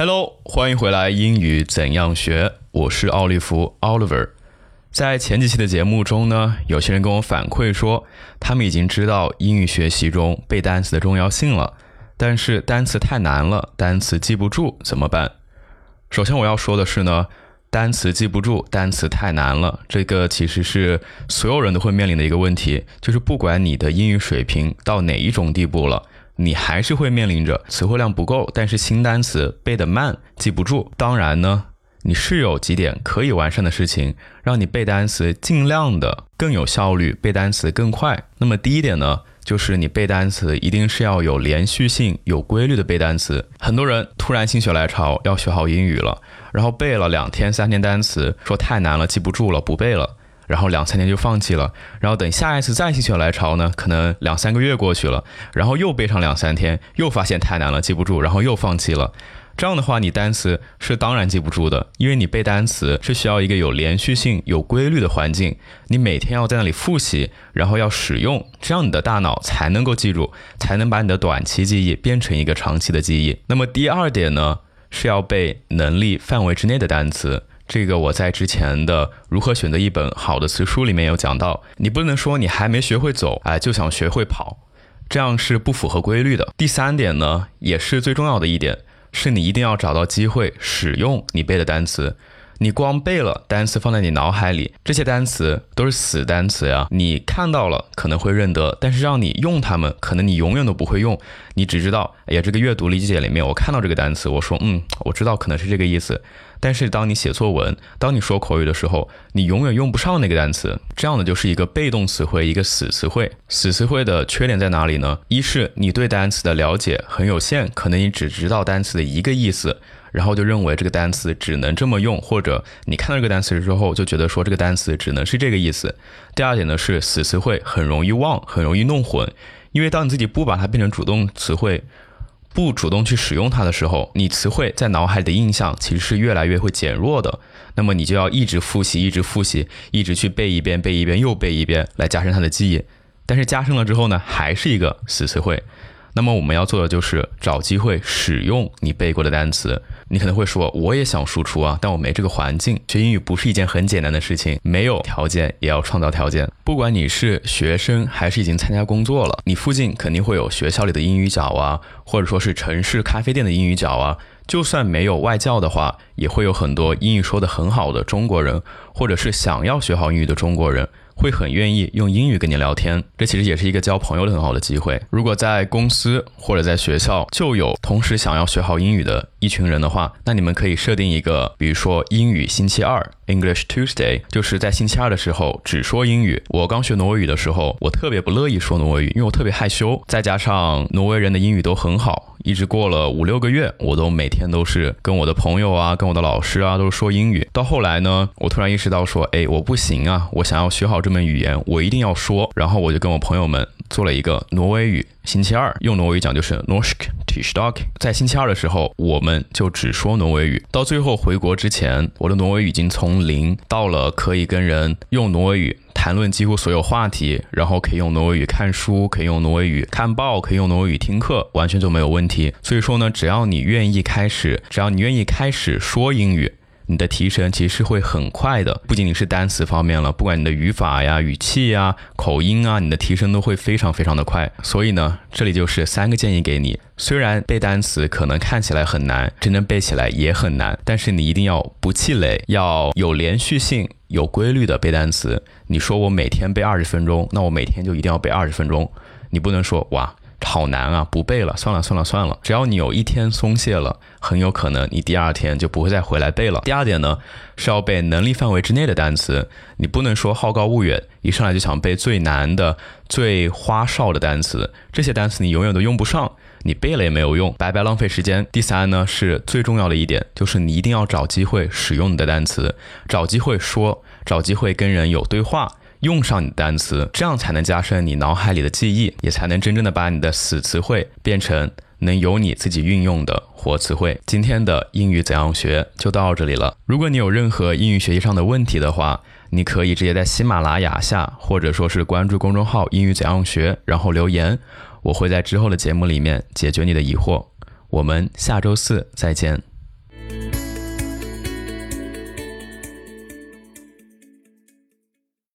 Hello，欢迎回来，英语怎样学？我是奥利弗 Oliver。在前几期的节目中呢，有些人跟我反馈说，他们已经知道英语学习中背单词的重要性了，但是单词太难了，单词记不住怎么办？首先我要说的是呢，单词记不住，单词太难了，这个其实是所有人都会面临的一个问题，就是不管你的英语水平到哪一种地步了，你还是会面临着词汇量不够，但是新单词背得慢，记不住。当然呢。你是有几点可以完善的事情，让你背单词尽量的更有效率，背单词更快。那么第一点呢，就是你背单词一定是要有连续性、有规律的背单词。很多人突然心血来潮要学好英语了，然后背了两天、三天单词，说太难了，记不住了，不背了，然后两三天就放弃了。然后等下一次再心血来潮呢，可能两三个月过去了，然后又背上两三天，又发现太难了，记不住，然后又放弃了。这样的话，你单词是当然记不住的，因为你背单词是需要一个有连续性、有规律的环境，你每天要在那里复习，然后要使用，这样你的大脑才能够记住，才能把你的短期记忆变成一个长期的记忆。那么第二点呢，是要背能力范围之内的单词。这个我在之前的如何选择一本好的词书里面有讲到，你不能说你还没学会走，哎，就想学会跑，这样是不符合规律的。第三点呢，也是最重要的一点。是你一定要找到机会使用你背的单词，你光背了单词放在你脑海里，这些单词都是死单词呀。你看到了可能会认得，但是让你用它们，可能你永远都不会用。你只知道，哎呀，这个阅读理解里面我看到这个单词，我说，嗯，我知道可能是这个意思。但是当你写作文，当你说口语的时候，你永远用不上那个单词，这样的就是一个被动词汇，一个死词汇。死词汇的缺点在哪里呢？一是你对单词的了解很有限，可能你只知道单词的一个意思，然后就认为这个单词只能这么用，或者你看到这个单词之后就觉得说这个单词只能是这个意思。第二点呢是死词汇很容易忘，很容易弄混，因为当你自己不把它变成主动词汇。不主动去使用它的时候，你词汇在脑海里的印象其实是越来越会减弱的。那么你就要一直复习，一直复习，一直去背一遍，背一遍又背一遍，来加深它的记忆。但是加深了之后呢，还是一个死词汇。那么我们要做的就是找机会使用你背过的单词。你可能会说，我也想输出啊，但我没这个环境。学英语不是一件很简单的事情，没有条件也要创造条件。不管你是学生还是已经参加工作了，你附近肯定会有学校里的英语角啊，或者说是城市咖啡店的英语角啊。就算没有外教的话，也会有很多英语说的很好的中国人，或者是想要学好英语的中国人。会很愿意用英语跟你聊天，这其实也是一个交朋友的很好的机会。如果在公司或者在学校就有同时想要学好英语的一群人的话，那你们可以设定一个，比如说英语星期二 （English Tuesday），就是在星期二的时候只说英语。我刚学挪威语的时候，我特别不乐意说挪威语，因为我特别害羞，再加上挪威人的英语都很好。一直过了五六个月，我都每天都是跟我的朋友啊，跟我的老师啊，都是说英语。到后来呢，我突然意识到说，哎，我不行啊，我想要学好这门语言，我一定要说。然后我就跟我朋友们做了一个挪威语星期二，用挪威语讲就是 Norsk Tirsdag。在星期二的时候，我们就只说挪威语。到最后回国之前，我的挪威语已经从零到了可以跟人用挪威语。谈论几乎所有话题，然后可以用挪威语看书，可以用挪威语看报，可以用挪威语听课，完全就没有问题。所以说呢，只要你愿意开始，只要你愿意开始说英语。你的提升其实是会很快的，不仅仅是单词方面了，不管你的语法呀、语气呀、口音啊，你的提升都会非常非常的快。所以呢，这里就是三个建议给你。虽然背单词可能看起来很难，真正背起来也很难，但是你一定要不气馁，要有连续性、有规律的背单词。你说我每天背二十分钟，那我每天就一定要背二十分钟。你不能说哇。好难啊！不背了，算了算了算了。只要你有一天松懈了，很有可能你第二天就不会再回来背了。第二点呢，是要背能力范围之内的单词。你不能说好高骛远，一上来就想背最难的、最花哨的单词。这些单词你永远都用不上，你背了也没有用，白白浪费时间。第三呢，是最重要的一点，就是你一定要找机会使用你的单词，找机会说，找机会跟人有对话。用上你的单词，这样才能加深你脑海里的记忆，也才能真正的把你的死词汇变成能由你自己运用的活词汇。今天的英语怎样学就到这里了。如果你有任何英语学习上的问题的话，你可以直接在喜马拉雅下，或者说是关注公众号“英语怎样学”，然后留言，我会在之后的节目里面解决你的疑惑。我们下周四再见。